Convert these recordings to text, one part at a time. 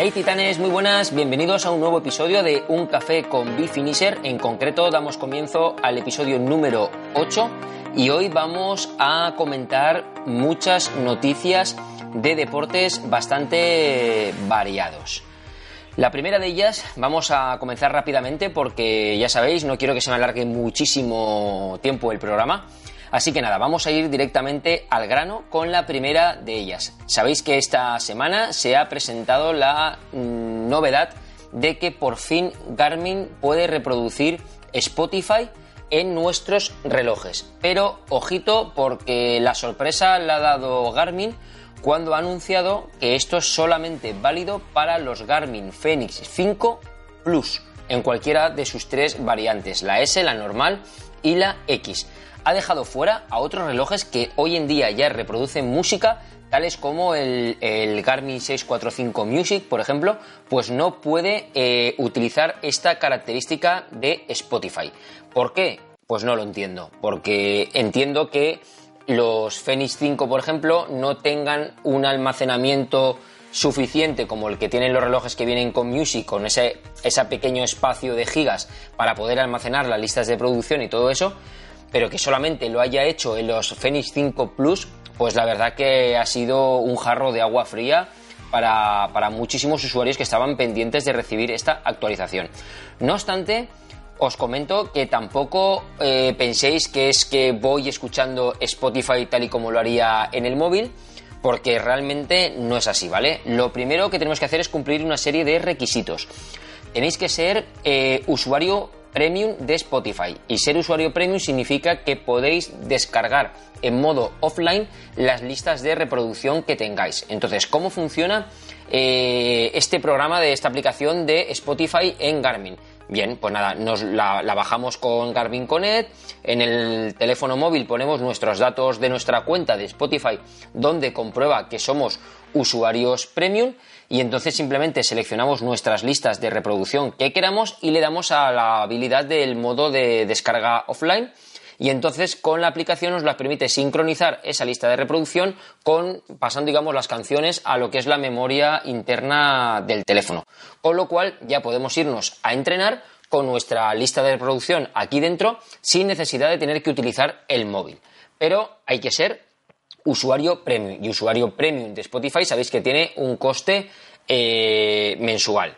Hey titanes, muy buenas, bienvenidos a un nuevo episodio de Un Café con Bifinisher. En concreto damos comienzo al episodio número 8 y hoy vamos a comentar muchas noticias de deportes bastante variados. La primera de ellas, vamos a comenzar rápidamente porque ya sabéis, no quiero que se me alargue muchísimo tiempo el programa. Así que nada, vamos a ir directamente al grano con la primera de ellas. Sabéis que esta semana se ha presentado la mm, novedad de que por fin Garmin puede reproducir Spotify en nuestros relojes. Pero ojito porque la sorpresa la ha dado Garmin cuando ha anunciado que esto es solamente válido para los Garmin Fenix 5 Plus en cualquiera de sus tres variantes, la S, la normal y la X ha dejado fuera a otros relojes que hoy en día ya reproducen música, tales como el, Garmin 645 Music, por ejemplo, pues no puede eh, utilizar esta característica de Spotify. ¿Por qué? Pues no lo entiendo, porque entiendo que los Fenix 5, por ejemplo, no tengan un almacenamiento suficiente como el que tienen los relojes que vienen con Music, con ese, pequeño espacio de gigas para poder almacenar las listas de producción y todo eso, pero que solamente lo haya hecho en los Fenix 5 Plus, pues la verdad que ha sido un jarro de agua fría para, muchísimos usuarios que estaban pendientes de recibir esta actualización. No obstante, os comento que tampoco eh, penséis que es que voy escuchando Spotify tal y como lo haría en el móvil, porque realmente no es así, ¿vale? Lo primero que tenemos que hacer es cumplir una serie de requisitos. Tenéis que ser eh, usuario Premium de Spotify. Y ser usuario Premium significa que podéis descargar en modo offline las listas de reproducción que tengáis. Entonces, ¿cómo funciona eh, este programa de esta aplicación de Spotify en Garmin? Bien, pues nada, nos la, la, bajamos con Garmin Connect, en el teléfono móvil ponemos nuestros datos de nuestra cuenta de Spotify donde comprueba que somos usuarios premium. Y entonces simplemente seleccionamos nuestras listas de reproducción que queramos y le damos a la habilidad del modo de descarga offline y entonces con la aplicación nos la permite sincronizar esa lista de reproducción con pasando digamos las canciones a lo que es la memoria interna del teléfono con lo cual ya podemos irnos a entrenar con nuestra lista de reproducción aquí dentro sin necesidad de tener que utilizar el móvil pero hay que ser usuario premium. Y usuario premium de Spotify sabéis que tiene un coste eh, mensual.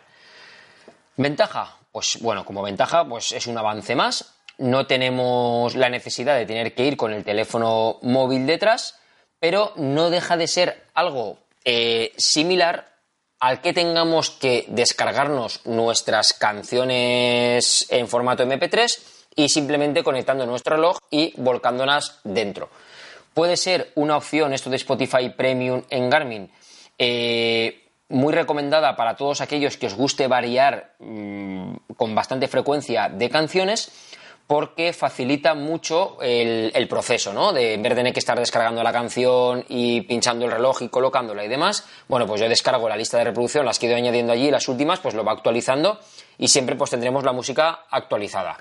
¿Ventaja? Pues bueno, como ventaja, pues es un avance más. No tenemos la necesidad de tener que ir con el teléfono móvil detrás, pero no deja de ser algo eh, similar al que tengamos que descargarnos nuestras canciones en formato MP3 y simplemente conectando nuestro reloj y volcándolas dentro. Puede ser una opción esto de Spotify Premium en Garmin. Eh, muy recomendada para todos aquellos que os guste variar mm, con bastante frecuencia de canciones porque facilita mucho el, proceso, ¿no? De en vez de tener que estar descargando la canción y pinchando el reloj y colocándola y demás, bueno, pues yo descargo la lista de reproducción, las que ido añadiendo allí, las últimas, pues lo va actualizando y siempre pues tendremos la música actualizada.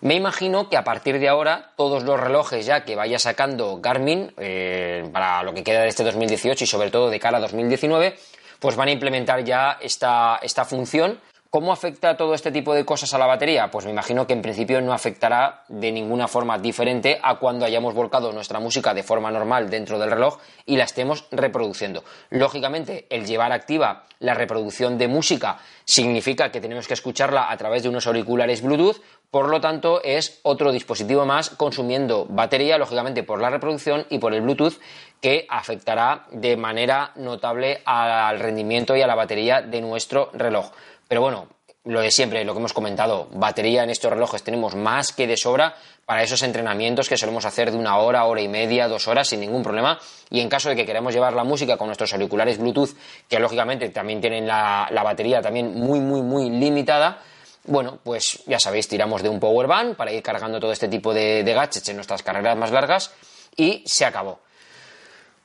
Me imagino que a partir de ahora todos los relojes ya que vaya sacando Garmin eh, para lo que queda de este 2018 y sobre todo de cara a 2019, pues van a implementar ya esta, esta función ¿Cómo afecta todo este tipo de cosas a la batería? Pues me imagino que en principio no afectará de ninguna forma diferente a cuando hayamos volcado nuestra música de forma normal dentro del reloj y la estemos reproduciendo. Lógicamente, el llevar activa la reproducción de música significa que tenemos que escucharla a través de unos auriculares Bluetooth, por lo tanto es otro dispositivo más consumiendo batería, lógicamente por la reproducción y por el Bluetooth, que afectará de manera notable al rendimiento y a la batería de nuestro reloj. Pero bueno, lo de siempre, lo que hemos comentado, batería en estos relojes tenemos más que de sobra para esos entrenamientos que solemos hacer de una hora, hora y media, dos horas sin ningún problema. Y en caso de que queramos llevar la música con nuestros auriculares Bluetooth, que lógicamente también tienen la, batería también muy, muy, muy limitada, bueno, pues ya sabéis, tiramos de un power bank para ir cargando todo este tipo de gadgets en nuestras carreras más largas y se acabó.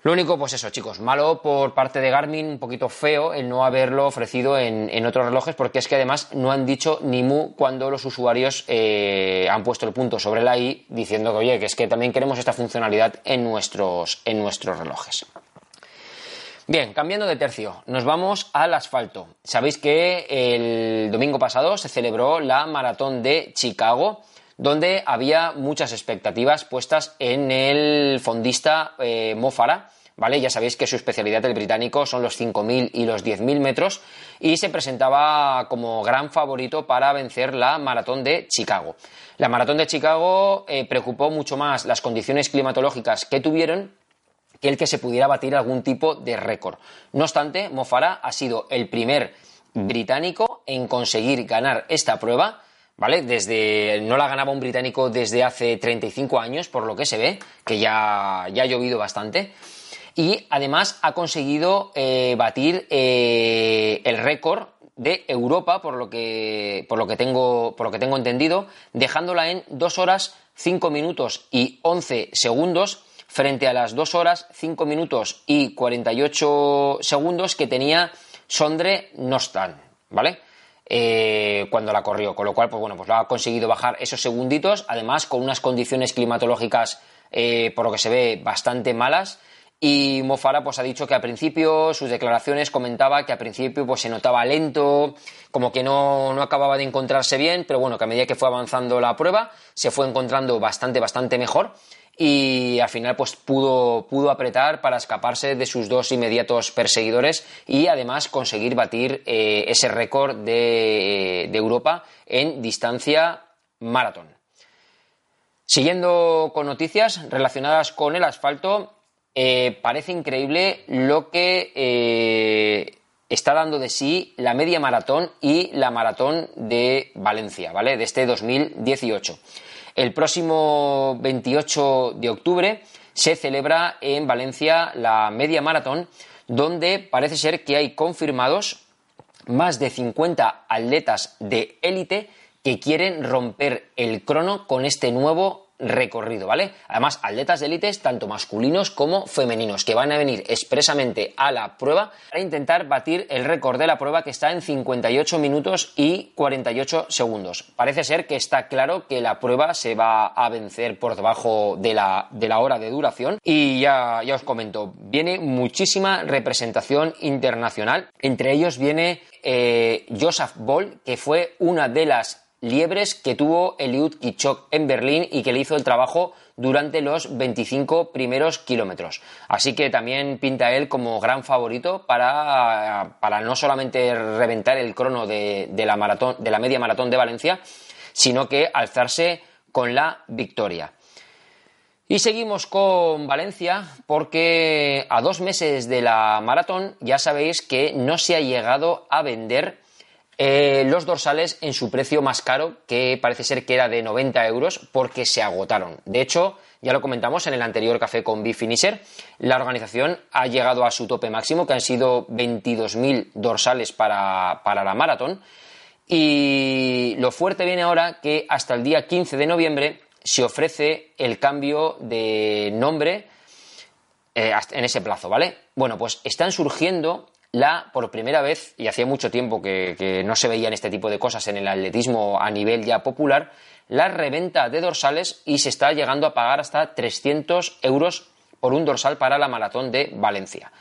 Lo único, pues eso, chicos, malo por parte de Garmin, un poquito feo el no haberlo ofrecido en, otros relojes, porque es que además no han dicho ni mu cuando los usuarios eh, han puesto el punto sobre la i diciendo que, oye, que es que también queremos esta funcionalidad en nuestros, en nuestros relojes. Bien, cambiando de tercio, nos vamos al asfalto. Sabéis que el domingo pasado se celebró la maratón de Chicago, donde había muchas expectativas puestas en el fondista eh, Mofara, ¿vale? Ya sabéis que su especialidad del británico son los 5.000 y los 10.000 metros y se presentaba como gran favorito para vencer la maratón de Chicago. La maratón de Chicago eh, preocupó mucho más las condiciones climatológicas que tuvieron que el que se pudiera batir algún tipo de récord. No obstante, Mofara ha sido el primer británico en conseguir ganar esta prueba, ¿vale? Desde, no la ganaba un británico desde hace 35 años, por lo que se ve, que ya, ya ha llovido bastante. Y además ha conseguido eh, batir eh, el récord de Europa, por lo que, por lo que, tengo, por lo que tengo entendido, dejándola en 2 horas, 5 minutos y 11 segundos frente a las 2 horas, 5 minutos y 48 segundos que tenía Sondre Nostan, ¿vale? Eh, cuando la corrió, con lo cual, pues bueno, pues lo ha conseguido bajar esos segunditos, además con unas condiciones climatológicas, eh, por lo que se ve, bastante malas. Y Mofara pues ha dicho que al principio, sus declaraciones comentaba que al principio pues se notaba lento, como que no, no acababa de encontrarse bien, pero bueno, que a medida que fue avanzando la prueba, se fue encontrando bastante, bastante mejor y al final pues pudo, pudo apretar para escaparse de sus dos inmediatos perseguidores y además conseguir batir eh, ese récord de, Europa en distancia maratón. Siguiendo con noticias relacionadas con el asfalto, eh, parece increíble lo que eh, está dando de sí la media maratón y la maratón de Valencia, ¿vale? De este 2018. El próximo 28 de octubre se celebra en Valencia la media maratón, donde parece ser que hay confirmados más de 50 atletas de élite que quieren romper el crono con este nuevo recorrido, ¿vale? Además, atletas de élites, tanto masculinos como femeninos, que van a venir expresamente a la prueba para intentar batir el récord de la prueba que está en 58 minutos y 48 segundos. Parece ser que está claro que la prueba se va a vencer por debajo de la, de la hora de duración y ya, ya os comento, viene muchísima representación internacional. Entre ellos viene eh, Joseph Boll, que fue una de las liebres que tuvo Eliud Kichok en Berlín y que le hizo el trabajo durante los 25 primeros kilómetros. Así que también pinta él como gran favorito para, para no solamente reventar el crono de, la maratón, de la media maratón de Valencia, sino que alzarse con la victoria. Y seguimos con Valencia porque a dos meses de la maratón ya sabéis que no se ha llegado a vender eh, los dorsales en su precio más caro, que parece ser que era de 90 euros, porque se agotaron. De hecho, ya lo comentamos en el anterior café con Bifinisher, la organización ha llegado a su tope máximo, que han sido 22.000 dorsales para, la maratón. Y lo fuerte viene ahora que hasta el día 15 de noviembre se ofrece el cambio de nombre eh, en ese plazo, ¿vale? Bueno, pues están surgiendo la, por primera vez, y hacía mucho tiempo que, no se veían este tipo de cosas en el atletismo a nivel ya popular, la reventa de dorsales y se está llegando a pagar hasta 300 euros por un dorsal para la maratón de Valencia.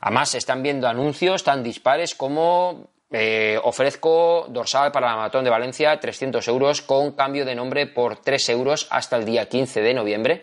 Además, se están viendo anuncios tan dispares como eh, ofrezco dorsal para la maratón de Valencia 300 euros con cambio de nombre por 3 euros hasta el día 15 de noviembre.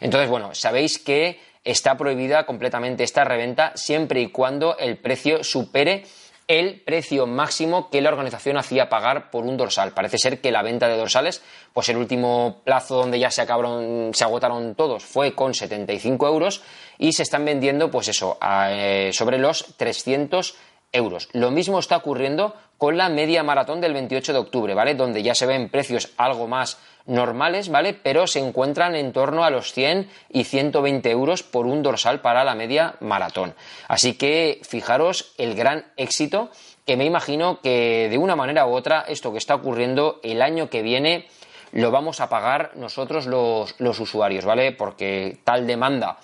Entonces, bueno, sabéis que está prohibida completamente esta reventa siempre y cuando el precio supere el precio máximo que la organización hacía pagar por un dorsal. Parece ser que la venta de dorsales, pues el último plazo donde ya se acabaron, se agotaron todos fue con 75 euros y se están vendiendo, pues eso, eh, sobre los 300 euros. Lo mismo está ocurriendo con la media maratón del 28 de octubre, ¿vale? Donde ya se ven precios algo más normales, ¿vale? Pero se encuentran en torno a los 100 y 120 euros por un dorsal para la media maratón. Así que fijaros el gran éxito que me imagino que de una manera u otra esto que está ocurriendo el año que viene lo vamos a pagar nosotros los, los usuarios, ¿vale? Porque tal demanda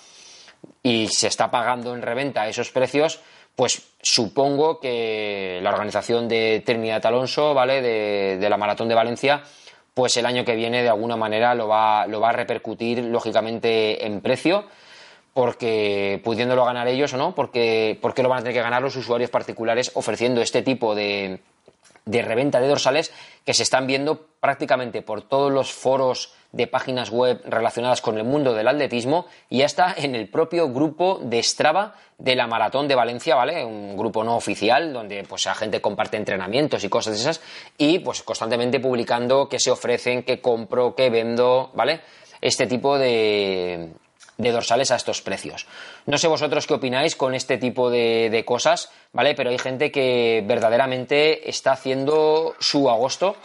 y se está pagando en reventa esos precios, pues supongo que la organización de Trinidad Alonso, ¿vale? De, de la Maratón de Valencia, pues el año que viene de alguna manera lo va, lo va a repercutir lógicamente en precio porque pudiéndolo ganar ellos o no, porque, porque lo van a tener que ganar los usuarios particulares ofreciendo este tipo de, de reventa de dorsales que se están viendo prácticamente por todos los foros de páginas web relacionadas con el mundo del atletismo y hasta en el propio grupo de Strava de la Maratón de Valencia, ¿vale? Un grupo no oficial donde pues la gente comparte entrenamientos y cosas de esas y pues constantemente publicando qué se ofrecen, qué compro, qué vendo, ¿vale? Este tipo de, de dorsales a estos precios. No sé vosotros qué opináis con este tipo de, cosas, ¿vale? Pero hay gente que verdaderamente está haciendo su agosto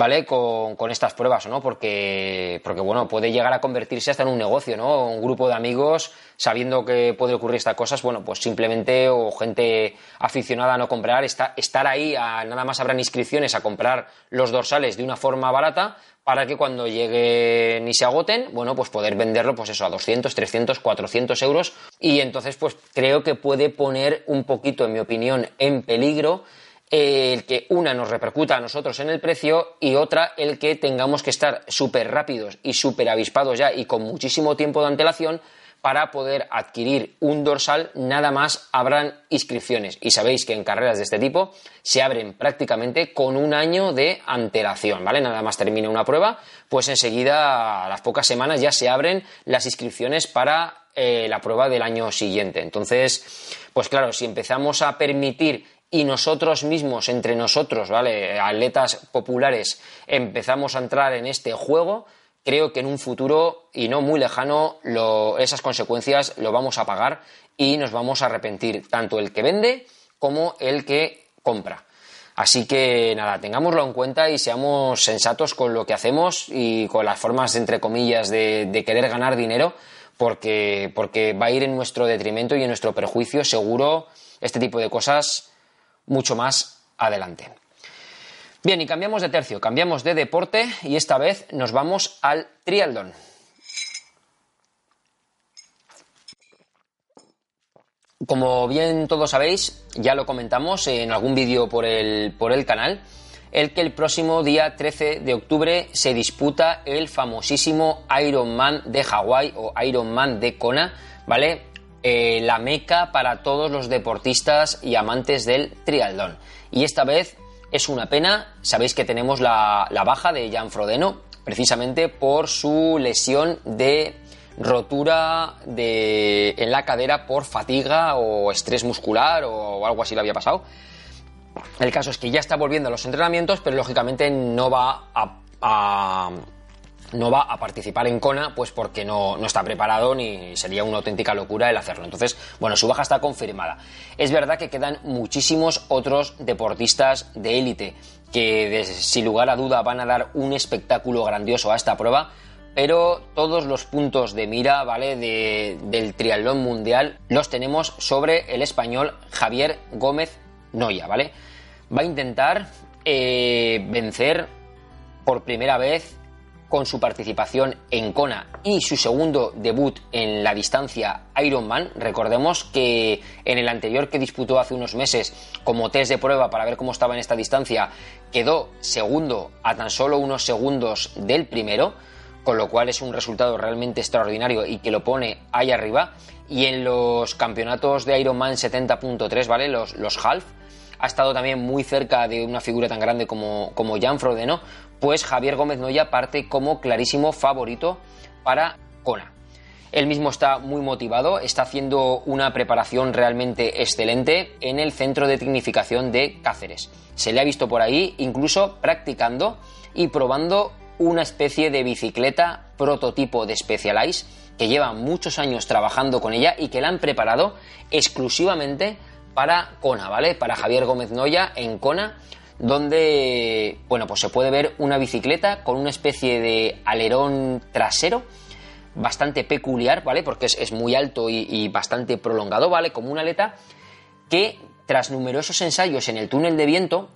¿vale? Con, con, estas pruebas, ¿no? Porque, porque, bueno, puede llegar a convertirse hasta en un negocio, ¿no? Un grupo de amigos, sabiendo que puede ocurrir estas cosas, bueno, pues simplemente, o gente aficionada a no comprar, estar ahí, nada más habrán inscripciones a comprar los dorsales de una forma barata, para que cuando lleguen y se agoten, bueno, pues poder venderlo, pues eso, a 200, 300, 400 euros. Y entonces, pues creo que puede poner un poquito, en mi opinión, en peligro el que una nos repercuta a nosotros en el precio y otra el que tengamos que estar súper rápidos y súper avispados ya y con muchísimo tiempo de antelación para poder adquirir un dorsal nada más abran inscripciones. Y sabéis que en carreras de este tipo se abren prácticamente con un año de antelación, ¿vale? Nada más termina una prueba, pues enseguida, a las pocas semanas, ya se abren las inscripciones para eh, la prueba del año siguiente. Entonces, pues claro, si empezamos a permitir y nosotros mismos, entre nosotros, ¿vale? Atletas populares, empezamos a entrar en este juego, creo que en un futuro y no muy lejano esas consecuencias lo vamos a pagar y nos vamos a arrepentir, tanto el que vende como el que compra. Así que nada, tengámoslo en cuenta y seamos sensatos con lo que hacemos y con las formas, entre comillas, de, de querer ganar dinero, porque, porque va a ir en nuestro detrimento y en nuestro perjuicio, seguro, este tipo de cosas mucho más adelante. Bien, y cambiamos de tercio, cambiamos de deporte y esta vez nos vamos al triatlón. Como bien todos sabéis, ya lo comentamos en algún vídeo por el, por el canal, el que el próximo día 13 de octubre se disputa el famosísimo Ironman de Hawái o Ironman de Kona, ¿vale? Eh, la meca para todos los deportistas y amantes del triatlón. Y esta vez es una pena, sabéis que tenemos la, baja de Jan Frodeno, precisamente por su lesión de rotura de, en la cadera por fatiga o estrés muscular o algo así le había pasado. El caso es que ya está volviendo a los entrenamientos, pero lógicamente no va a no va a participar en Kona, pues porque no, está preparado ni sería una auténtica locura el hacerlo. Entonces, bueno, su baja está confirmada. Es verdad que quedan muchísimos otros deportistas de élite que, sin lugar a duda, van a dar un espectáculo grandioso a esta prueba. Pero todos los puntos de mira, ¿vale? del triatlón mundial los tenemos sobre el español Javier Gómez Noya, ¿vale? Va a intentar eh, vencer por primera vez con su participación en Kona y su segundo debut en la distancia Ironman. Recordemos que en el anterior que disputó hace unos meses como test de prueba para ver cómo estaba en esta distancia, quedó segundo a tan solo unos segundos del primero, con lo cual es un resultado realmente extraordinario y que lo pone ahí arriba. Y en los campeonatos de Ironman 70.3, ¿vale? Los, los half, ha estado también muy cerca de una figura tan grande como, como Jan Frodeno, pues Javier Gómez Noya parte como clarísimo favorito para Kona. Él mismo está muy motivado, está haciendo una preparación realmente excelente en el centro de tecnificación de Cáceres. Se le ha visto por ahí incluso practicando y probando una especie de bicicleta prototipo de Specialized que lleva muchos años trabajando con ella y que la han preparado exclusivamente para Kona, ¿vale? Para Javier Gómez Noya en Kona, donde, bueno, pues se puede ver una bicicleta con una especie de alerón trasero bastante peculiar, ¿vale? Porque es, muy alto y, bastante prolongado, ¿vale? Como una aleta que tras numerosos ensayos en el túnel de viento,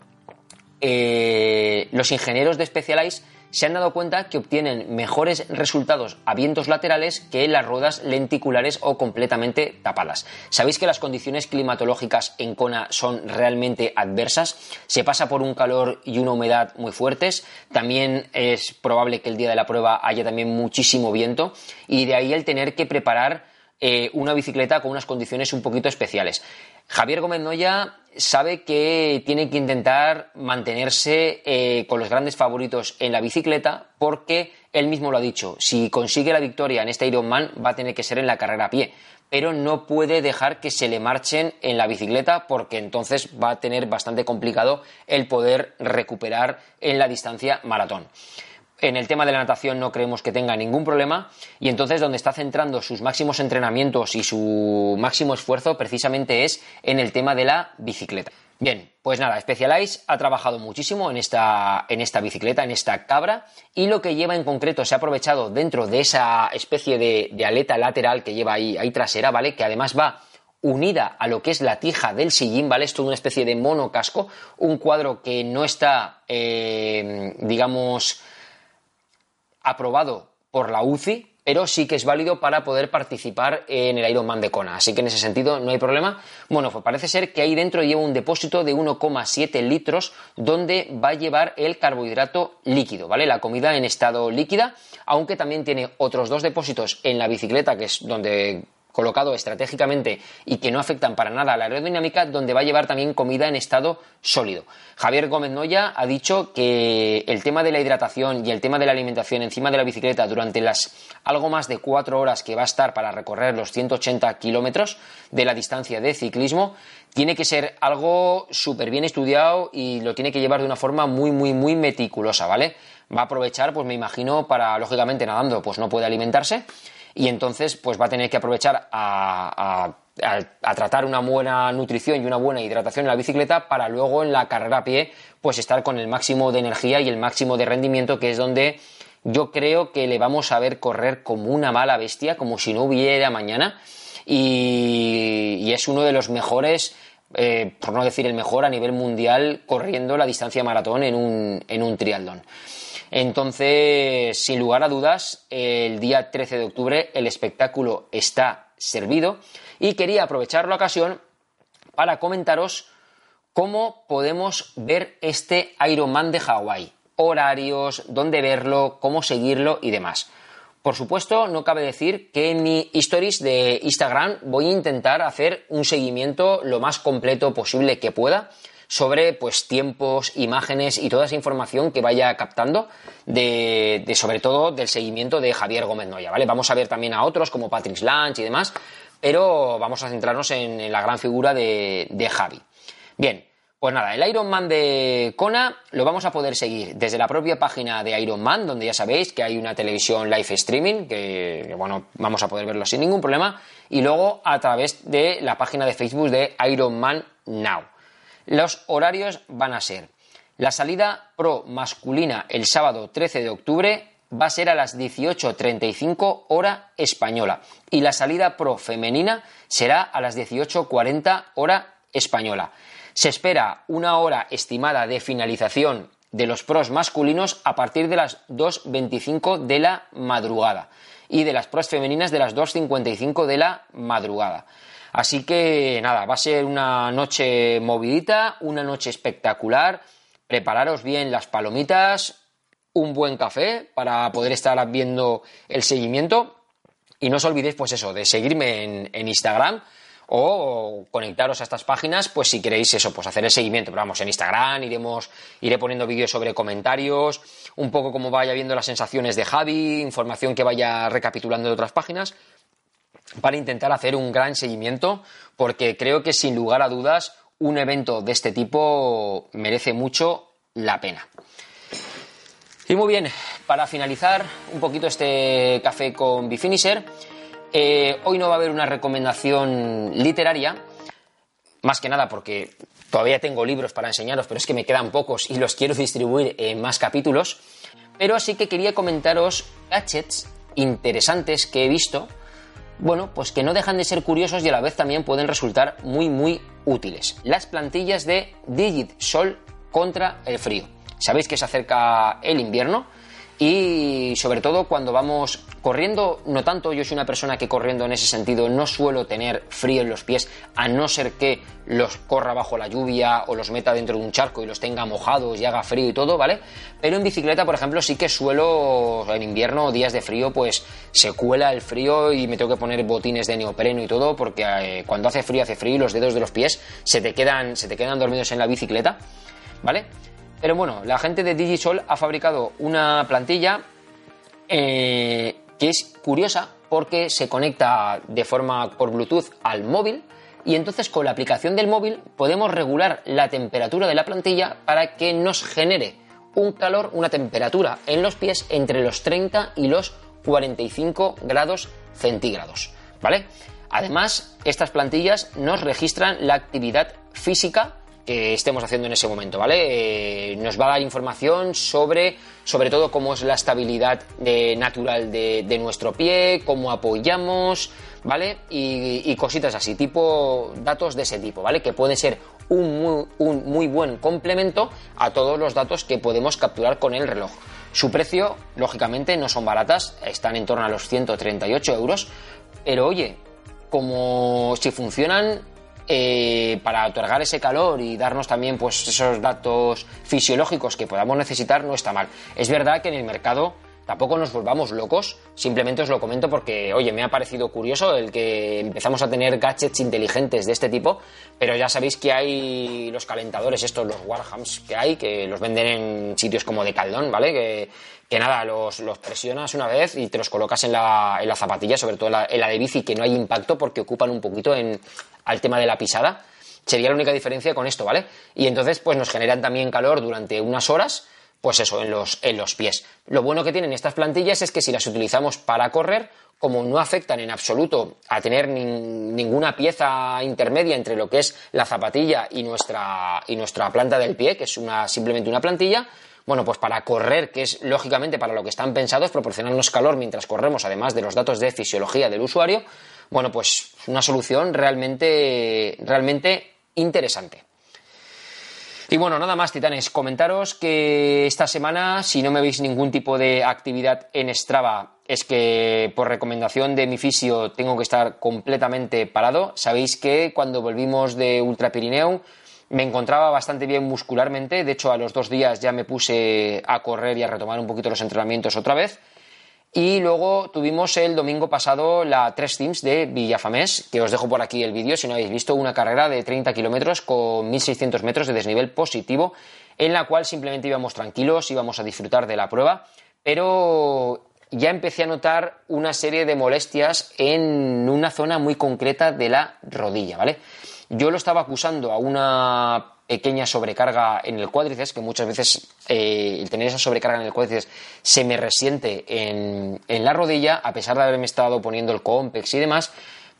eh, los ingenieros de Specialized se han dado cuenta que obtienen mejores resultados a vientos laterales que las ruedas lenticulares o completamente tapadas. Sabéis que las condiciones climatológicas en Kona son realmente adversas, se pasa por un calor y una humedad muy fuertes, también es probable que el día de la prueba haya también muchísimo viento y de ahí el tener que preparar eh, una bicicleta con unas condiciones un poquito especiales. Javier Gómez Noya sabe que tiene que intentar mantenerse eh, con los grandes favoritos en la bicicleta porque él mismo lo ha dicho, si consigue la victoria en este Ironman va a tener que ser en la carrera a pie, pero no puede dejar que se le marchen en la bicicleta porque entonces va a tener bastante complicado el poder recuperar en la distancia maratón. En el tema de la natación no creemos que tenga ningún problema y entonces donde está centrando sus máximos entrenamientos y su máximo esfuerzo precisamente es en el tema de la bicicleta. Bien, pues nada, Specialized ha trabajado muchísimo en esta, en esta bicicleta, en esta cabra, y lo que lleva en concreto se ha aprovechado dentro de esa especie de, aleta lateral que lleva ahí, trasera, ¿vale? Que además va unida a lo que es la tija del sillín, ¿vale? Es una especie de monocasco, un cuadro que no está, eh, digamos, aprobado por la UCI, pero sí que es válido para poder participar en el Ironman de Kona. Así que en ese sentido no hay problema. Bueno, pues parece ser que ahí dentro lleva un depósito de 1,7 litros donde va a llevar el carbohidrato líquido, ¿vale? La comida en estado líquida, aunque también tiene otros dos depósitos en la bicicleta, que es donde colocado estratégicamente y que no afectan para nada a la aerodinámica, donde va a llevar también comida en estado sólido. Javier Gómez Noya ha dicho que el tema de la hidratación y el tema de la alimentación encima de la bicicleta durante las algo más de cuatro horas que va a estar para recorrer los 180 kilómetros de la distancia de ciclismo tiene que ser algo súper bien estudiado y lo tiene que llevar de una forma muy, muy, muy meticulosa, ¿vale? Va a aprovechar, pues me imagino, para, lógicamente, nadando, pues no puede alimentarse y entonces pues va a tener que aprovechar a, tratar una buena nutrición y una buena hidratación en la bicicleta para luego en la carrera a pie pues estar con el máximo de energía y el máximo de rendimiento que es donde yo creo que le vamos a ver correr como una mala bestia, como si no hubiera mañana y, es uno de los mejores eh, por no decir el mejor a nivel mundial corriendo la distancia maratón en un, en un triatlón. Entonces, sin lugar a dudas, el día 13 de octubre el espectáculo está servido y quería aprovechar la ocasión para comentaros cómo podemos ver este Ironman de Hawái, horarios, dónde verlo, cómo seguirlo y demás. Por supuesto, no cabe decir que en mi stories de Instagram voy a intentar hacer un seguimiento lo más completo posible que pueda sobre pues tiempos, imágenes y toda esa información que vaya captando de, sobre todo del seguimiento de Javier Gómez Noya, ¿vale? Vamos a ver también a otros como Patrick Lange y demás, pero vamos a centrarnos en, la gran figura de, de Javi. Bien, pues nada, el Ironman de Kona lo vamos a poder seguir desde la propia página de Ironman, donde ya sabéis que hay una televisión live streaming, que, bueno, vamos a poder verlo sin ningún problema, y luego a través de la página de Facebook de Ironman Now. Los horarios van a ser la salida pro masculina el sábado 13 de octubre va a ser a las 18.35 hora española y la salida pro femenina será a las 18.40 hora española. Se espera una hora estimada de finalización de los pros masculinos a partir de las 2.25 de la madrugada y de las pros femeninas de las 2.55 de la madrugada. Así que nada, va a ser una noche movidita, una noche espectacular. Prepararos bien las palomitas, un buen café para poder estar viendo el seguimiento. Y no os olvidéis, pues eso, de seguirme en, Instagram o conectaros a estas páginas, pues si queréis eso, pues hacer el seguimiento. Pero vamos, en Instagram iremos, iré poniendo vídeos sobre comentarios, un poco como vaya viendo las sensaciones de Javi, información que vaya recapitulando de otras páginas para intentar hacer un gran seguimiento, porque creo que sin lugar a dudas un evento de este tipo merece mucho la pena. Y muy bien, para finalizar un poquito este café con Bifinisher, eh, hoy no va a haber una recomendación literaria, más que nada porque todavía tengo libros para enseñaros, pero es que me quedan pocos y los quiero distribuir en más capítulos. Pero así que quería comentaros gadgets interesantes que he visto bueno, pues que no dejan de ser curiosos y a la vez también pueden resultar muy muy útiles. Las plantillas de Digit Sol contra el frío. Sabéis que se acerca el invierno y sobre todo cuando vamos corriendo, no tanto, yo soy una persona que corriendo en ese sentido no suelo tener frío en los pies, a no ser que los corra bajo la lluvia o los meta dentro de un charco y los tenga mojados y haga frío y todo, ¿vale? Pero en bicicleta, por ejemplo, sí que suelo en invierno, días de frío, pues se cuela el frío y me tengo que poner botines de neopreno y todo porque eh, cuando hace frío hace frío y los dedos de los pies se te quedan se te quedan dormidos en la bicicleta, ¿vale? Pero bueno, la gente de Digisol ha fabricado una plantilla eh, que es curiosa porque se conecta de forma por Bluetooth al móvil y entonces con la aplicación del móvil podemos regular la temperatura de la plantilla para que nos genere un calor, una temperatura en los pies entre los 30 y los 45 grados centígrados, ¿vale? Además, estas plantillas nos registran la actividad física que estemos haciendo en ese momento, ¿vale? Eh, nos va a dar información sobre, sobre todo cómo es la estabilidad natural de, nuestro pie, cómo apoyamos, ¿vale? Y, cositas así, tipo datos de ese tipo, ¿vale? Que puede ser un muy, un muy buen complemento a todos los datos que podemos capturar con el reloj. Su precio, lógicamente, no son baratas, están en torno a los 138 euros, pero oye, como si funcionan eh, para otorgar ese calor y darnos también pues esos datos fisiológicos que podamos necesitar no está mal. Es verdad que en el mercado tampoco nos volvamos locos, simplemente os lo comento porque, oye, me ha parecido curioso el que empezamos a tener gadgets inteligentes de este tipo, pero ya sabéis que hay los calentadores, estos, los Warhams que hay, que los venden en sitios como de Caldón, ¿vale? Que, que nada, los, presionas una vez y te los colocas en la, en la zapatilla, sobre todo en la, en la de bici, que no hay impacto porque ocupan un poquito en, al tema de la pisada. Sería la única diferencia con esto, ¿vale? Y entonces, pues nos generan también calor durante unas horas, pues eso, en los, en los pies. Lo bueno que tienen estas plantillas es que si las utilizamos para correr, como no afectan en absoluto a tener ninguna pieza intermedia entre lo que es la zapatilla y nuestra, y nuestra planta del pie, que es una, simplemente una plantilla, bueno, pues para correr, que es lógicamente para lo que están pensados, proporcionarnos calor mientras corremos, además de los datos de fisiología del usuario, bueno, pues una solución realmente, realmente interesante. Y bueno, nada más, titanes. Comentaros que esta semana, si no me veis ningún tipo de actividad en Strava, es que por recomendación de mi fisio tengo que estar completamente parado. Sabéis que cuando volvimos de Ultra Pirineo me encontraba bastante bien muscularmente. De hecho, a los dos días ya me puse a correr y a retomar un poquito los entrenamientos otra vez. Y luego tuvimos el domingo pasado la Tres Teams de Villafamés, que os dejo por aquí el vídeo si no habéis visto, una carrera de 30 kilómetros con 1600 metros de desnivel positivo, en la cual simplemente íbamos tranquilos, íbamos a disfrutar de la prueba, pero ya empecé a notar una serie de molestias en una zona muy concreta de la rodilla, ¿vale? Yo lo estaba acusando a una pequeña sobrecarga en el cuádriceps, que muchas veces eh, el tener esa sobrecarga en el cuádriceps se me resiente en, la rodilla, a pesar de haberme estado poniendo el compex y demás,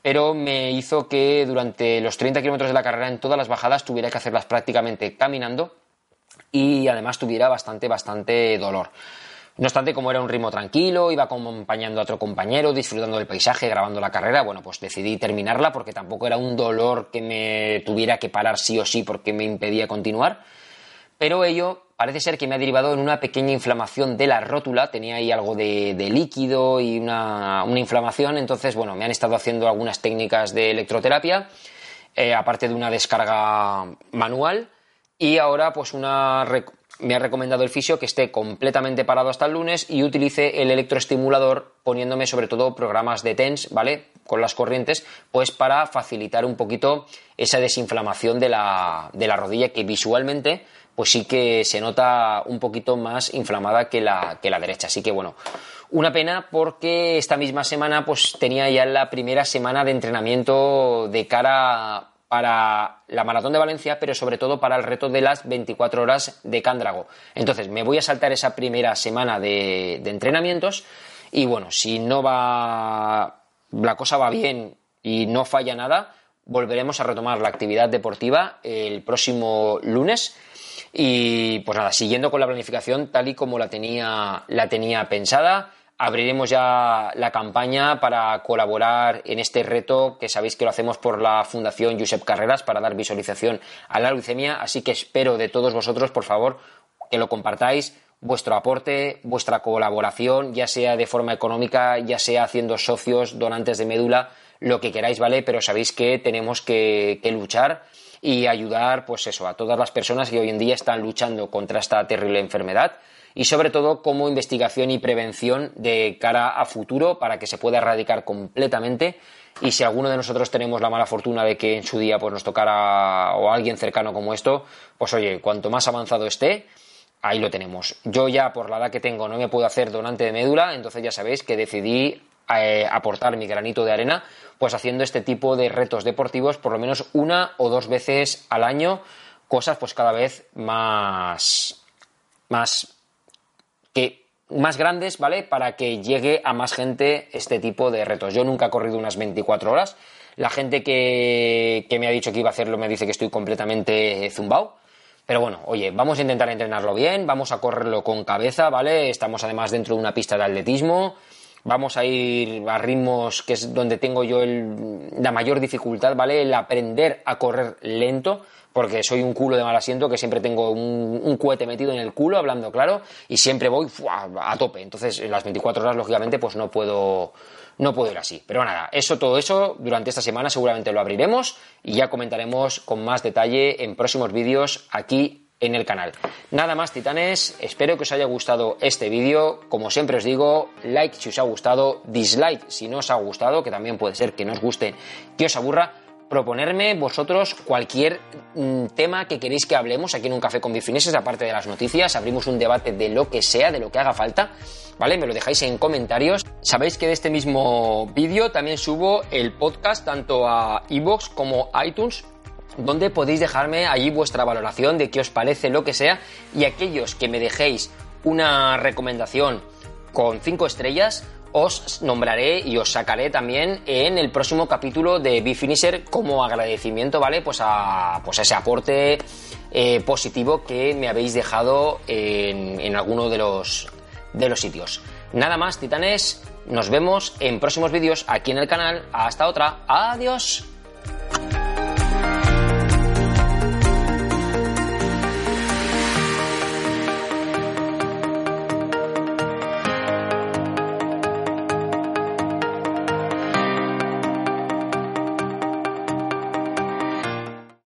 pero me hizo que durante los 30 kilómetros de la carrera en todas las bajadas tuviera que hacerlas prácticamente caminando y además tuviera bastante, bastante dolor. No obstante, como era un ritmo tranquilo, iba acompañando a otro compañero, disfrutando del paisaje, grabando la carrera, bueno, pues decidí terminarla porque tampoco era un dolor que me tuviera que parar sí o sí porque me impedía continuar. Pero ello parece ser que me ha derivado en una pequeña inflamación de la rótula, tenía ahí algo de, líquido y una, inflamación, entonces, bueno, me han estado haciendo algunas técnicas de electroterapia, eh, aparte de una descarga manual, y ahora pues una me ha recomendado el fisio que esté completamente parado hasta el lunes y utilice el electroestimulador poniéndome sobre todo programas de TENS, ¿vale? Con las corrientes, pues para facilitar un poquito esa desinflamación de la, de la rodilla que visualmente pues sí que se nota un poquito más inflamada que la, que la derecha. Así que bueno, una pena porque esta misma semana pues tenía ya la primera semana de entrenamiento de cara para la maratón de Valencia, pero sobre todo para el reto de las 24 horas de Cándrago. Entonces, me voy a saltar esa primera semana de, entrenamientos y bueno, si no va, la cosa va bien y no falla nada, volveremos a retomar la actividad deportiva el próximo lunes. Y pues nada, siguiendo con la planificación tal y como la tenía, la tenía pensada, abriremos ya la campaña para colaborar en este reto que sabéis que lo hacemos por la Fundación Josep Carreras para dar visualización a la leucemia, así que espero de todos vosotros, por favor, que lo compartáis, vuestro aporte, vuestra colaboración, ya sea de forma económica, ya sea haciendo socios, donantes de médula, lo que queráis, ¿vale? Pero sabéis que tenemos que, luchar y ayudar, pues eso, a todas las personas que hoy en día están luchando contra esta terrible enfermedad y sobre todo como investigación y prevención de cara a futuro para que se pueda erradicar completamente y si alguno de nosotros tenemos la mala fortuna de que en su día pues nos tocara o alguien cercano como esto, pues oye, cuanto más avanzado esté, ahí lo tenemos. Yo ya por la edad que tengo no me puedo hacer donante de médula, entonces ya sabéis que decidí eh, aportar mi granito de arena, pues haciendo este tipo de retos deportivos por lo menos una o dos veces al año, cosas pues cada vez más más que más grandes, ¿vale? Para que llegue a más gente este tipo de retos. Yo nunca he corrido unas 24 horas. La gente que, que me ha dicho que iba a hacerlo me dice que estoy completamente zumbao. Pero bueno, oye, vamos a intentar entrenarlo bien, vamos a correrlo con cabeza, ¿vale? Estamos además dentro de una pista de atletismo. Vamos a ir a ritmos que es donde tengo yo la mayor dificultad, ¿vale? El aprender a correr lento porque soy un culo de mal asiento que siempre tengo un, un cohete metido en el culo, hablando claro, y siempre voy a tope. Entonces, en las 24 horas, lógicamente, pues no puedo, no puedo ir así. Pero nada, eso, todo eso, durante esta semana seguramente lo abriremos y ya comentaremos con más detalle en próximos vídeos aquí en el canal. Nada más, titanes, espero que os haya gustado este vídeo. Como siempre os digo, like si os ha gustado, dislike si no os ha gustado, que también puede ser que no os guste, que os aburra proponerme vosotros cualquier mm, tema que queréis que hablemos aquí en un café con bifineses, aparte de las noticias, abrimos un debate de lo que sea, de lo que haga falta, ¿vale? Me lo dejáis en comentarios. Sabéis que de este mismo vídeo también subo el podcast tanto a iVoox como iTunes, donde podéis dejarme allí vuestra valoración de qué os parece lo que sea y aquellos que me dejéis una recomendación con cinco estrellas, os nombraré y os sacaré también en el próximo capítulo de Bifinisher como agradecimiento, ¿vale? Pues a pues ese aporte eh, positivo que me habéis dejado en, en alguno de los, de los sitios. Nada más, titanes, nos vemos en próximos vídeos aquí en el canal. Hasta otra, adiós.